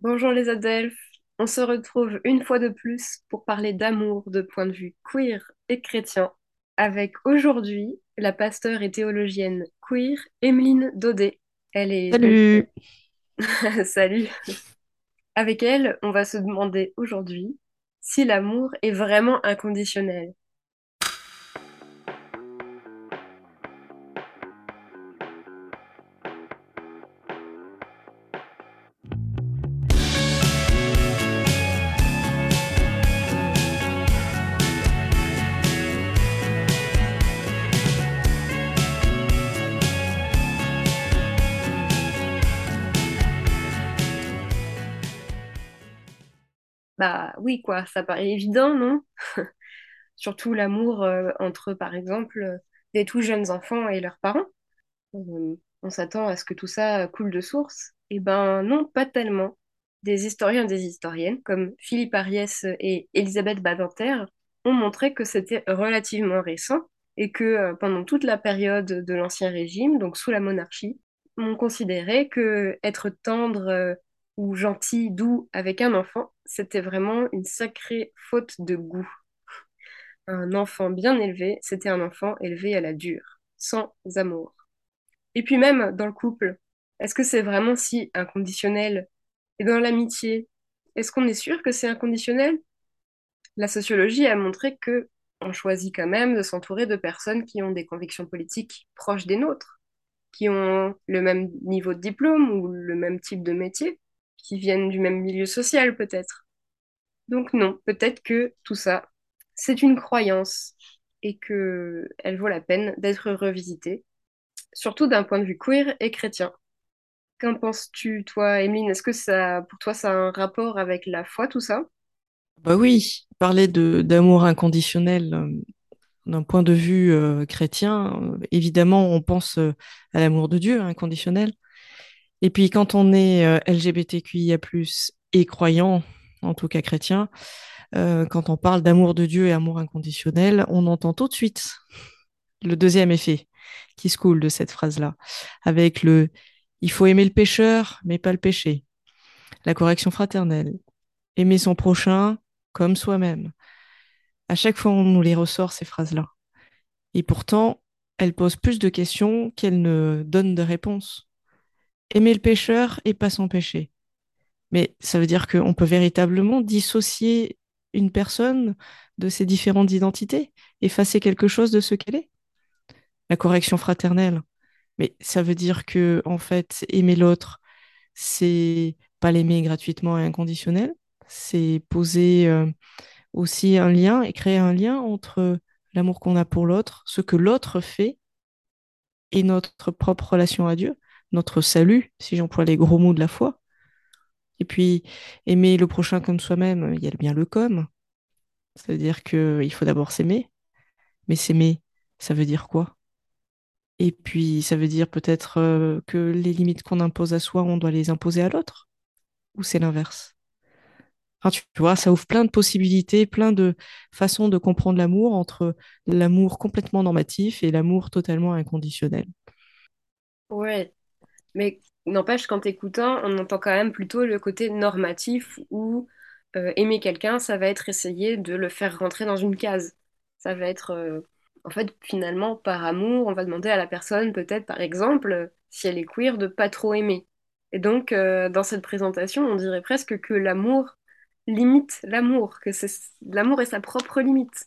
Bonjour les Adelphes, on se retrouve une fois de plus pour parler d'amour de point de vue queer et chrétien, avec aujourd'hui la pasteure et théologienne queer Emeline Daudet. Elle est. Salut! Salut! Avec elle, on va se demander aujourd'hui si l'amour est vraiment inconditionnel. Bah oui, quoi, ça paraît évident, non? Surtout l'amour euh, entre, par exemple, euh, des tout jeunes enfants et leurs parents. Euh, on s'attend à ce que tout ça coule de source. Eh ben non, pas tellement. Des historiens et des historiennes, comme Philippe Ariès et Elisabeth Badinter, ont montré que c'était relativement récent et que pendant toute la période de l'Ancien Régime, donc sous la monarchie, on considérait que être tendre ou gentil, doux avec un enfant, c'était vraiment une sacrée faute de goût. Un enfant bien élevé, c'était un enfant élevé à la dure, sans amour. Et puis même dans le couple, est-ce que c'est vraiment si inconditionnel? Et dans l'amitié, est-ce qu'on est sûr que c'est inconditionnel? La sociologie a montré que on choisit quand même de s'entourer de personnes qui ont des convictions politiques proches des nôtres, qui ont le même niveau de diplôme ou le même type de métier, qui viennent du même milieu social peut-être. Donc non, peut-être que tout ça, c'est une croyance et que elle vaut la peine d'être revisitée, surtout d'un point de vue queer et chrétien. Qu'en penses-tu, toi, Emeline? Est-ce que ça, pour toi, ça a un rapport avec la foi, tout ça? Bah oui, parler d'amour inconditionnel euh, d'un point de vue euh, chrétien, euh, évidemment, on pense à l'amour de Dieu inconditionnel. Et puis quand on est euh, LGBTQIA+, et croyant, en tout cas chrétien, euh, quand on parle d'amour de Dieu et amour inconditionnel, on entend tout de suite le deuxième effet qui se coule de cette phrase-là, avec le il faut aimer le pécheur, mais pas le péché, la correction fraternelle, aimer son prochain comme soi-même. À chaque fois, on nous les ressort, ces phrases-là. Et pourtant, elles posent plus de questions qu'elles ne donnent de réponses. Aimer le pécheur et pas son péché. Mais ça veut dire qu'on peut véritablement dissocier une personne de ses différentes identités, effacer quelque chose de ce qu'elle est. La correction fraternelle. Mais ça veut dire que, en fait, aimer l'autre, c'est pas l'aimer gratuitement et inconditionnel, c'est poser euh, aussi un lien et créer un lien entre l'amour qu'on a pour l'autre, ce que l'autre fait et notre propre relation à Dieu, notre salut, si j'emploie les gros mots de la foi. Et puis, aimer le prochain comme soi-même, il y a bien le comme. Ça veut dire qu'il faut d'abord s'aimer. Mais s'aimer, ça veut dire quoi? Et puis, ça veut dire peut-être euh, que les limites qu'on impose à soi, on doit les imposer à l'autre? Ou c'est l'inverse? Enfin, tu vois, ça ouvre plein de possibilités, plein de façons de comprendre l'amour entre l'amour complètement normatif et l'amour totalement inconditionnel. Ouais, mais n'empêche qu'en t'écoutant, on entend quand même plutôt le côté normatif où euh, aimer quelqu'un, ça va être essayer de le faire rentrer dans une case. Ça va être, euh, en fait, finalement, par amour, on va demander à la personne, peut-être, par exemple, si elle est queer, de pas trop aimer. Et donc, euh, dans cette présentation, on dirait presque que l'amour limite l'amour, que l'amour est sa propre limite.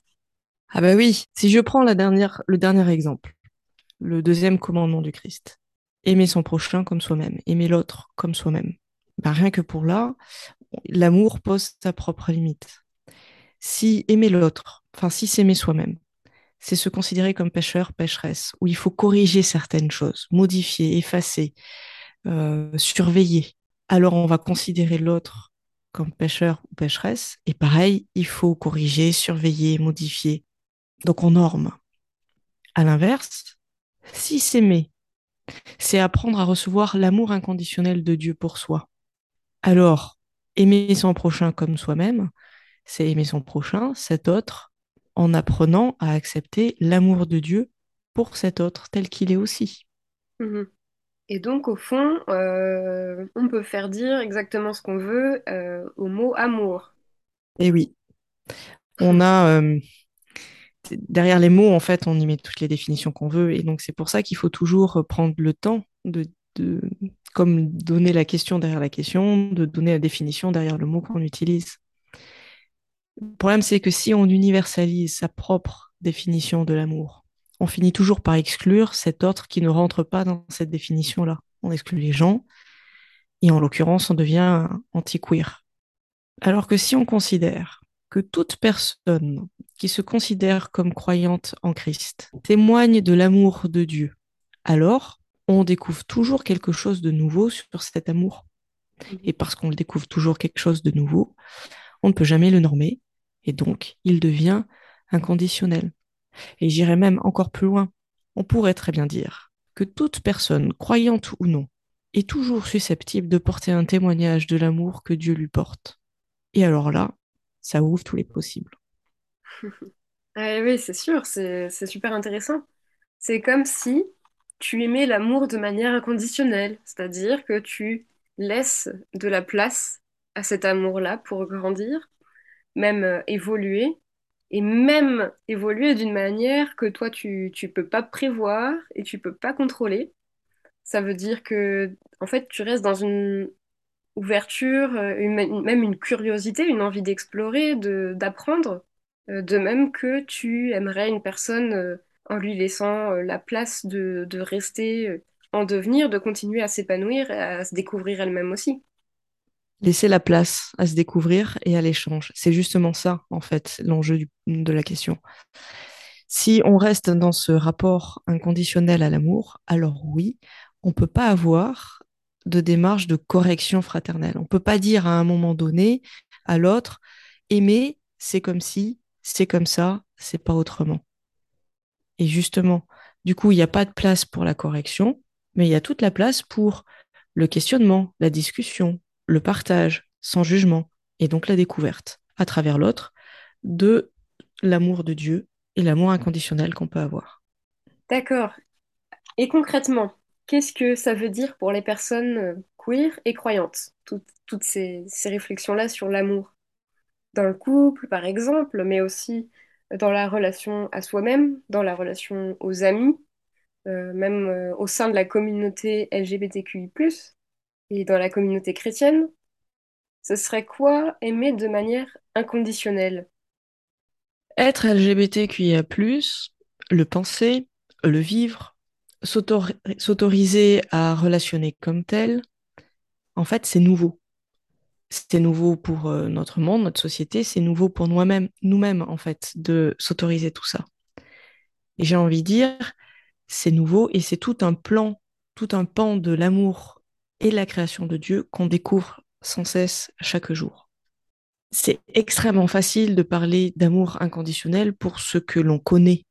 Ah bah oui, si je prends le dernier exemple, le deuxième commandement du Christ, aimer son prochain comme soi-même, aimer l'autre comme soi-même. Ben, rien que pour là, l'amour pose sa propre limite. Si aimer l'autre, enfin si s'aimer soi-même, c'est se considérer comme pécheur, pécheresse, où il faut corriger certaines choses, modifier, effacer, euh, surveiller. Alors on va considérer l'autre comme pécheur ou pécheresse, et pareil, il faut corriger, surveiller, modifier. Donc on norme. À l'inverse, si s'aimer, c'est apprendre à recevoir l'amour inconditionnel de Dieu pour soi. Alors, aimer son prochain comme soi-même, c'est aimer son prochain, cet autre, en apprenant à accepter l'amour de Dieu pour cet autre tel qu'il est aussi. Mhm. Et donc, au fond, euh, on peut faire dire exactement ce qu'on veut euh, au mot amour. Et oui, on a euh, derrière les mots, en fait, on y met toutes les définitions qu'on veut. Et donc, c'est pour ça qu'il faut toujours prendre le temps de, de, comme donner la question derrière la question, de donner la définition derrière le mot qu'on utilise. Le problème, c'est que si on universalise sa propre définition de l'amour, on finit toujours par exclure cet autre qui ne rentre pas dans cette définition-là. On exclut les gens, et en l'occurrence, on devient anti-queer. Alors que si on considère que toute personne qui se considère comme croyante en Christ témoigne de l'amour de Dieu, alors on découvre toujours quelque chose de nouveau sur cet amour. Et parce qu'on le découvre toujours quelque chose de nouveau, on ne peut jamais le normer, et donc il devient inconditionnel. Et j'irai même encore plus loin. On pourrait très bien dire que toute personne, croyante ou non, est toujours susceptible de porter un témoignage de l'amour que Dieu lui porte. Et alors là, ça ouvre tous les possibles. Ah oui, c'est sûr, c'est super intéressant. C'est comme si tu aimais l'amour de manière inconditionnelle, c'est-à-dire que tu laisses de la place à cet amour-là pour grandir, même euh, évoluer, et même évoluer d'une manière que toi, tu tu peux pas prévoir et tu peux pas contrôler. Ça veut dire que, en fait, tu restes dans une ouverture, euh, même une curiosité, une envie d'explorer, de, d'apprendre, euh, de même que tu aimerais une personne euh, en lui laissant la place de, de rester en devenir, de continuer à s'épanouir, à se découvrir elle-même aussi. Laisser la place à se découvrir et à l'échange. C'est justement ça, en fait, l'enjeu de la question. Si on reste dans ce rapport inconditionnel à l'amour, alors oui, on ne peut pas avoir de démarche de correction fraternelle. On ne peut pas dire à un moment donné à l'autre, aimer, c'est comme si, c'est comme ça, c'est pas autrement. Et justement, du coup, il n'y a pas de place pour la correction, mais il y a toute la place pour le questionnement, la discussion, le partage, sans jugement, et donc la découverte, à travers l'autre, de l'amour de Dieu et l'amour inconditionnel qu'on peut avoir. D'accord. Et concrètement, qu'est-ce que ça veut dire pour les personnes euh, queer et croyantes, toutes, ces, réflexions-là sur l'amour? Dans le couple, par exemple, mais aussi dans la relation à soi-même, dans la relation aux amis euh, même euh, au sein de la communauté LGBTQI+, et dans la communauté chrétienne, ce serait quoi aimer de manière inconditionnelle? Être LGBTQIA+, le penser, le vivre, s'autoriser à relationner comme tel, en fait, c'est nouveau. C'est nouveau pour euh, notre monde, notre société, c'est nouveau pour nous-mêmes, nous-mêmes, en fait, de s'autoriser tout ça. Et j'ai envie de dire, c'est nouveau et c'est tout un plan, tout un pan de l'amour et la création de Dieu qu'on découvre sans cesse chaque jour. C'est extrêmement facile de parler d'amour inconditionnel pour ce que l'on connaît,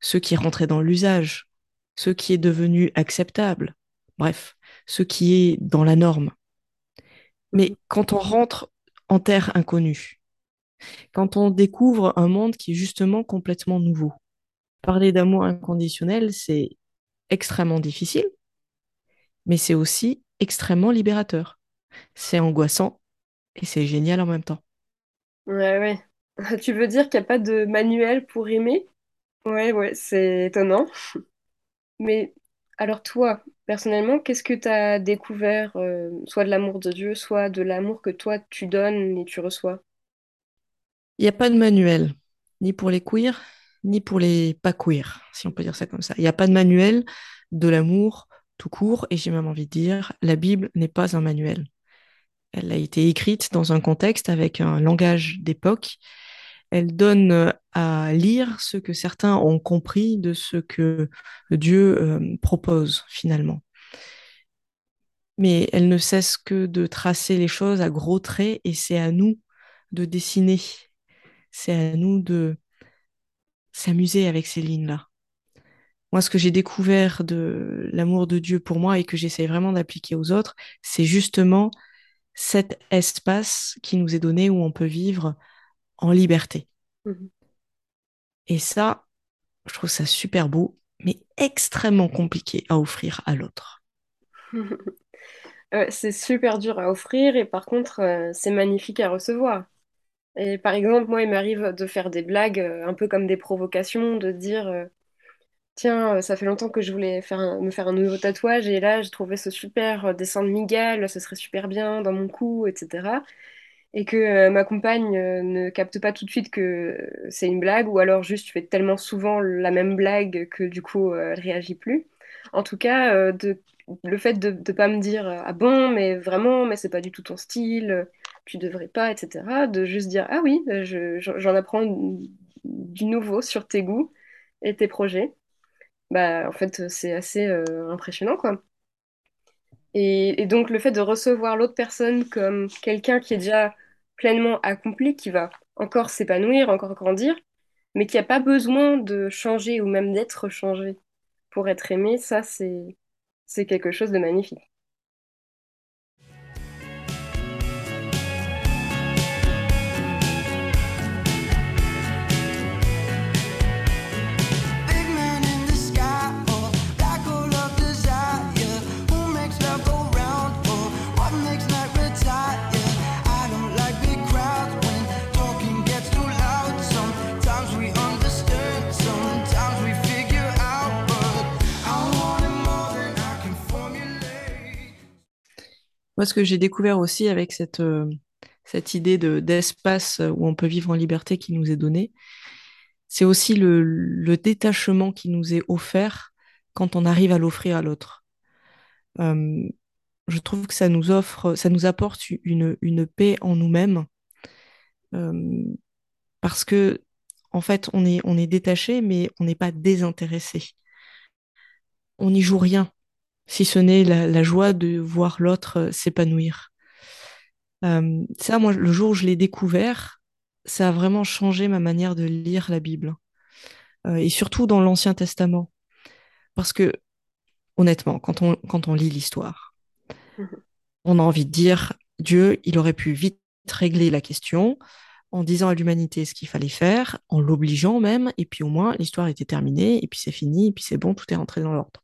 ce qui est rentré dans l'usage, ce qui est devenu acceptable, bref, ce qui est dans la norme. Mais quand on rentre en terre inconnue, quand on découvre un monde qui est justement complètement nouveau, parler d'amour inconditionnel, c'est extrêmement difficile, mais c'est aussi extrêmement libérateur. C'est angoissant et c'est génial en même temps. Ouais, ouais. Tu veux dire qu'il n'y a pas de manuel pour aimer? Ouais, ouais, c'est étonnant. Mais alors toi, personnellement, qu'est-ce que tu as découvert, euh, soit de l'amour de Dieu, soit de l'amour que toi tu donnes et tu reçois? Il n'y a pas de manuel, ni pour les queers, ni pour les pas queers, si on peut dire ça comme ça. Il n'y a pas de manuel de l'amour tout court, et j'ai même envie de dire, la Bible n'est pas un manuel. Elle a été écrite dans un contexte avec un langage d'époque. Elle donne euh, à lire ce que certains ont compris de ce que Dieu euh, propose finalement. Mais elle ne cesse que de tracer les choses à gros traits et c'est à nous de dessiner. C'est à nous de s'amuser avec ces lignes-là. Moi, ce que j'ai découvert de l'amour de Dieu pour moi et que j'essaie vraiment d'appliquer aux autres, c'est justement cet espace qui nous est donné où on peut vivre en liberté. Mhm. Et ça, je trouve ça super beau, mais extrêmement compliqué à offrir à l'autre. Euh, c'est super dur à offrir et par contre, euh, c'est magnifique à recevoir. Et par exemple, moi, il m'arrive de faire des blagues, euh, un peu comme des provocations, de dire, euh, tiens, ça fait longtemps que je voulais faire un- me faire un nouveau tatouage et là, j'ai trouvé ce super dessin de Miguel, ce serait super bien dans mon cou, etc. Et que euh, ma compagne euh, ne capte pas tout de suite que c'est une blague ou alors juste tu fais tellement souvent la même blague que du coup, euh, elle réagit plus. En tout cas, le fait de ne pas me dire, ah bon, mais vraiment, mais c'est pas du tout ton style tu devrais pas, etc. De juste dire, ah oui, je- j'en apprends du nouveau sur tes goûts et tes projets. Bah, en fait, c'est assez impressionnant, quoi. Et donc, le fait de recevoir l'autre personne comme quelqu'un qui est déjà pleinement accompli, qui va encore s'épanouir, encore grandir, mais qui n'a pas besoin de changer ou même d'être changé pour être aimé, ça, c'est, quelque chose de magnifique. Moi, ce que j'ai découvert aussi avec cette, euh, cette idée de, d'espace où on peut vivre en liberté qui nous est donnée, c'est aussi le, le détachement qui nous est offert quand on arrive à l'offrir à l'autre. Euh, je trouve que ça nous offre, ça nous apporte une, une paix en nous-mêmes euh, parce que, en fait, on est, on est détaché, mais on n'est pas désintéressé. On n'y joue rien, si ce n'est la, la joie de voir l'autre euh, s'épanouir. Euh, ça, moi, le jour où je l'ai découvert, ça a vraiment changé ma manière de lire la Bible, Euh, et surtout dans l'Ancien Testament. Parce que, honnêtement, quand on, quand on lit l'histoire, on a envie de dire, Dieu, il aurait pu vite régler la question en disant à l'humanité ce qu'il fallait faire, en l'obligeant même, et puis au moins l'histoire était terminée, et puis c'est fini, et puis c'est bon, tout est rentré dans l'ordre.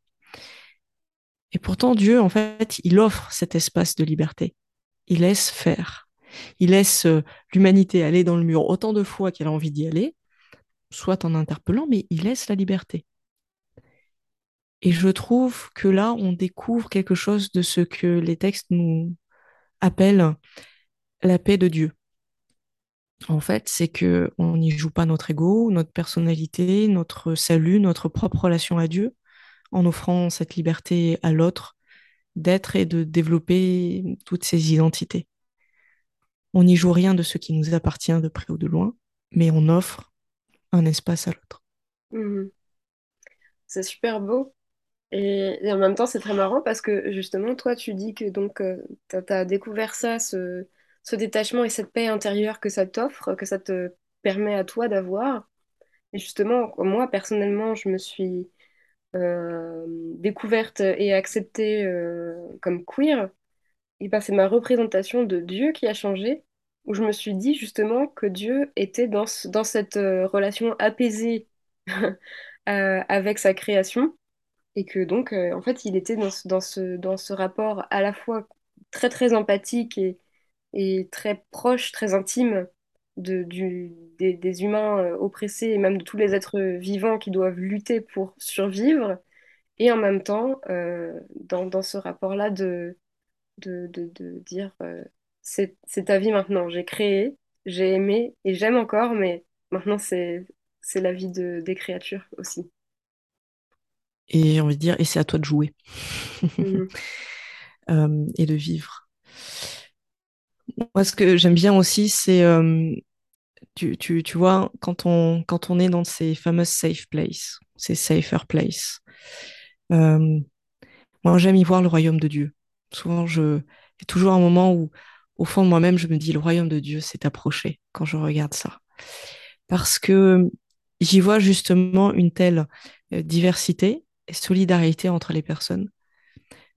Et pourtant, Dieu, en fait, il offre cet espace de liberté. Il laisse faire. Il laisse euh, l'humanité aller dans le mur autant de fois qu'elle a envie d'y aller, soit en interpellant, mais il laisse la liberté. Et je trouve que là, on découvre quelque chose de ce que les textes nous appellent la paix de Dieu. En fait, c'est que on n'y joue pas notre ego, notre personnalité, notre salut, notre propre relation à Dieu, en offrant cette liberté à l'autre d'être et de développer toutes ses identités. On n'y joue rien de ce qui nous appartient de près ou de loin, mais on offre un espace à l'autre. Mhm. C'est super beau. Et, en même temps, c'est très marrant parce que justement, toi, tu dis que donc tu as, découvert ça, ce, détachement et cette paix intérieure que ça t'offre, que ça te permet à toi d'avoir. Et justement, moi, personnellement, je me suis euh, découverte et acceptée euh, comme queer. Et ben, c'est ma représentation de Dieu qui a changé, où je me suis dit justement que Dieu était dans, dans cette euh, relation apaisée euh, avec sa création et que donc, euh, en fait, il était dans ce, dans ce, dans ce rapport à la fois très, très empathique et, et très proche, très intime de, du, des, des humains euh, oppressés et même de tous les êtres vivants qui doivent lutter pour survivre. Et en même temps, euh, dans, dans ce rapport-là de, de, de, de dire, euh, c'est, ta vie maintenant, j'ai créé, j'ai aimé et j'aime encore, mais maintenant, c'est, c'est la vie de, des créatures aussi. Et j'ai envie de dire, et c'est à toi de jouer Mhm. euh, et de vivre. Moi, ce que j'aime bien aussi, c'est, euh, tu, tu, tu vois, quand on, quand on est dans ces fameuses safe places, ces safer places, euh, moi, j'aime y voir le royaume de Dieu. Souvent, je, il y a toujours un moment où, au fond de moi-même, je me dis, le royaume de Dieu s'est approché quand je regarde ça. Parce que j'y vois justement une telle euh, diversité et solidarité entre les personnes,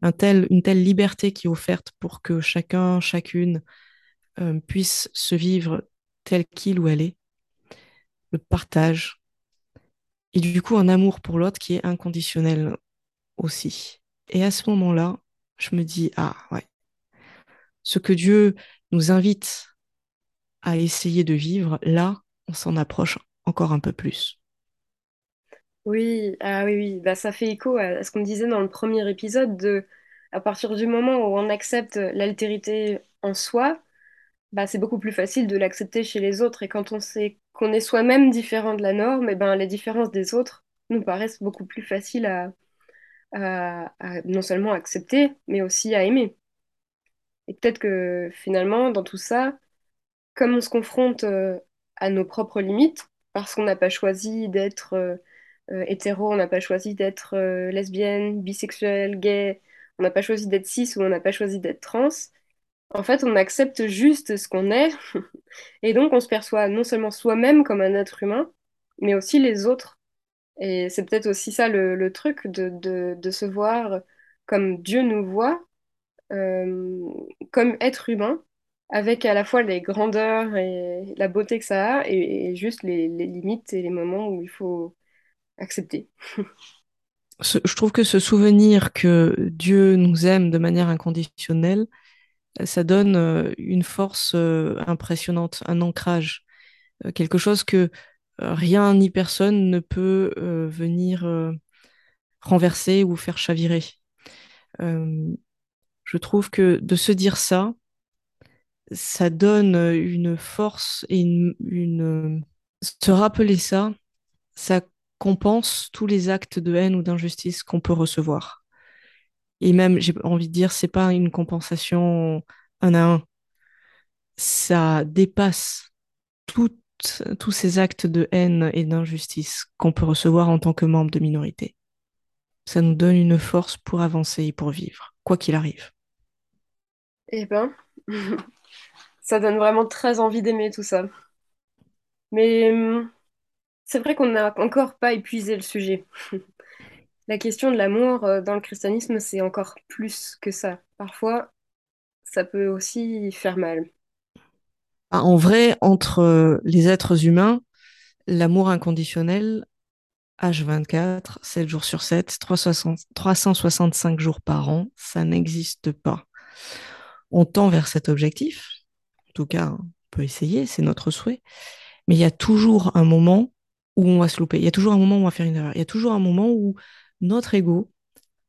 un tel, une telle liberté qui est offerte pour que chacun, chacune euh, puisse se vivre tel qu'il ou elle est, le partage, et du coup un amour pour l'autre qui est inconditionnel aussi. Et à ce moment-là, je me dis, ah ouais, ce que Dieu nous invite à essayer de vivre, là, on s'en approche encore un peu plus. Oui, ah oui, oui, bah, ça fait écho à, ce qu'on disait dans le premier épisode de, à partir du moment où on accepte l'altérité en soi, bah, c'est beaucoup plus facile de l'accepter chez les autres. Et quand on sait qu'on est soi-même différent de la norme, et ben, les différences des autres nous paraissent beaucoup plus faciles à non seulement accepter, mais aussi à aimer. Et peut-être que finalement, dans tout ça, comme on se confronte euh, à nos propres limites, parce qu'on n'a pas choisi d'être euh, euh, hétéro, on n'a pas choisi d'être euh, lesbienne, bisexuelle, gay, on n'a pas choisi d'être cis ou on n'a pas choisi d'être trans, en fait, on accepte juste ce qu'on est, et donc on se perçoit non seulement soi-même comme un être humain, mais aussi les autres. Et c'est peut-être aussi ça le, truc de, de, se voir comme Dieu nous voit, euh, comme être humain, avec à la fois les grandeurs et la beauté que ça a, et, juste les, limites et les moments où il faut accepter. Ce- je trouve que ce souvenir que Dieu nous aime de manière inconditionnelle, ça donne euh, une force euh, impressionnante, un ancrage, euh, quelque chose que rien ni personne ne peut venir renverser ou faire chavirer. Je trouve que de se dire ça, ça donne une force et une, une... Se rappeler ça, ça compense tous les actes de haine ou d'injustice qu'on peut recevoir. Et même, j'ai envie de dire, c'est pas une compensation un à un. Ça dépasse tous ces actes de haine et d'injustice qu'on peut recevoir en tant que membre de minorité. Ça nous donne une force pour avancer et pour vivre, quoi qu'il arrive. Eh ben, ça donne vraiment très envie d'aimer tout ça. Mais hum, c'est vrai qu'on n'a encore pas épuisé le sujet. La question de l'amour euh, dans le christianisme, c'est encore plus que ça. Parfois, ça peut aussi faire mal. Ah, En vrai, entre euh, les êtres humains, l'amour inconditionnel, H24, 7 jours sur 7, 360 365 jours par an, ça n'existe pas. On tend vers cet objectif, en tout cas, on peut essayer, c'est notre souhait, mais il y a toujours un moment où on va se louper, il y a toujours un moment où on va faire une erreur, il y a toujours un moment où notre ego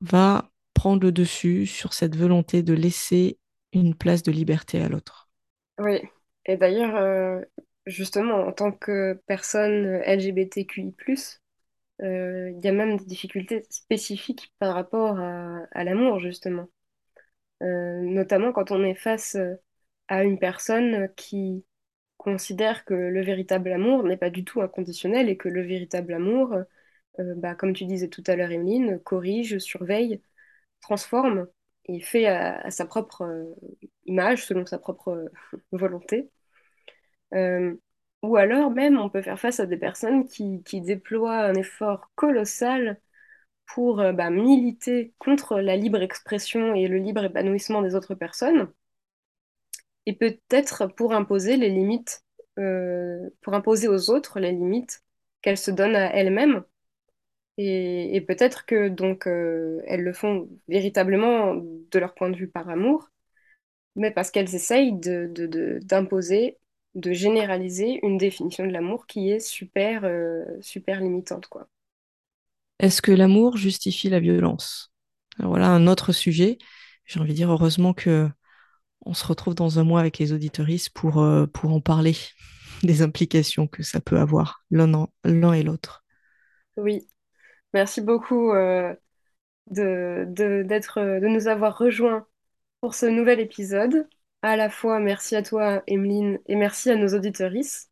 va prendre le dessus sur cette volonté de laisser une place de liberté à l'autre. Oui. Et d'ailleurs, euh, justement, en tant que personne LGBTQI+, euh, il y a même des difficultés spécifiques par rapport à, l'amour, justement. Euh, notamment quand on est face à une personne qui considère que le véritable amour n'est pas du tout inconditionnel et que le véritable amour, euh, bah, comme tu disais tout à l'heure, Emeline, corrige, surveille, transforme et fait à, sa propre euh, image, selon sa propre euh, volonté. Ou alors même, on peut faire face à des personnes qui, déploient un effort colossal pour bah, militer contre la libre expression et le libre épanouissement des autres personnes, et peut-être pour imposer les limites, pour imposer aux autres les limites qu'elles se donnent à elles-mêmes. Et, et peut-être que donc euh, elles le font véritablement de leur point de vue par amour, mais parce qu'elles essayent de, de- de- d'imposer, de généraliser une définition de l'amour qui est super, euh, super limitante, quoi. Est-ce que l'amour justifie la violence? Alors voilà un autre sujet. J'ai envie de dire heureusement que on se retrouve dans un mois avec les auditoristes pour, euh, pour en parler des implications que ça peut avoir l'un et l'autre. Oui, merci beaucoup euh, de, nous avoir rejoints pour ce nouvel épisode. À la fois, merci à toi, Emeline, et merci à nos auditoristes.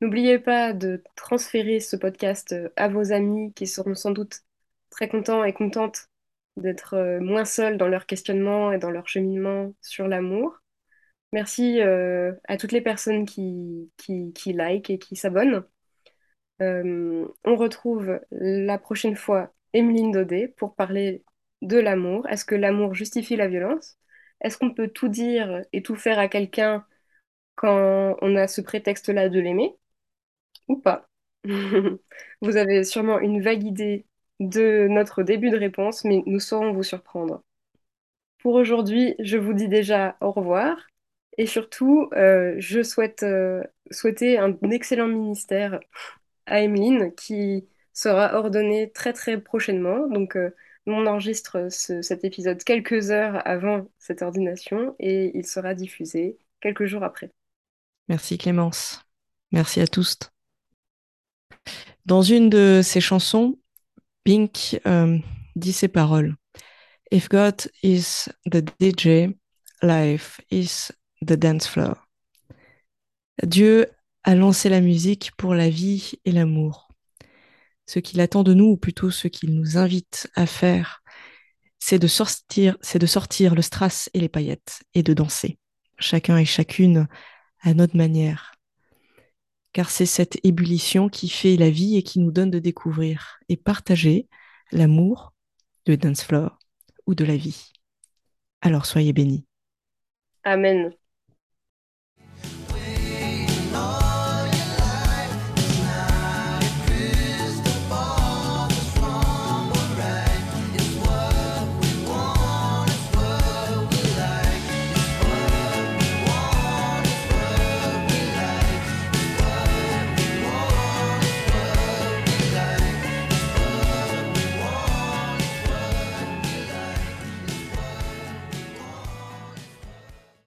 N'oubliez pas de transférer ce podcast euh, à vos amis qui seront sans doute très contents et contentes d'être euh, moins seuls dans leur questionnement et dans leur cheminement sur l'amour. Merci à toutes les personnes qui, qui, qui et qui s'abonnent. Euh, on retrouve la prochaine fois Emeline Daudet pour parler de l'amour. Est-ce que l'amour justifie la violence? Est-ce qu'on peut tout dire et tout faire à quelqu'un quand on a ce prétexte-là de l'aimer? Ou pas? Vous avez sûrement une vague idée de notre début de réponse, mais nous saurons vous surprendre. pour aujourd'hui, je vous dis déjà au revoir. Et surtout, euh, je souhaite euh, souhaiter un excellent ministère à Emeline qui sera ordonnée très très prochainement. Donc, euh, on enregistre ce- cet épisode quelques heures avant cette ordination et il sera diffusé quelques jours après. Merci Clémence. Merci à tous. Dans une de ses chansons, Pink euh, dit ces paroles. If God is the DJ, life is the dance floor. Dieu a lancé la musique pour la vie et l'amour. Ce qu'il attend de nous, ou plutôt ce qu'il nous invite à faire, c'est de sortir, c'est de sortir le strass et les paillettes et de danser, chacun et chacune à notre manière. Car c'est cette ébullition qui fait la vie et qui nous donne de découvrir et partager l'amour de dance floor ou de la vie. Alors soyez bénis. Amen.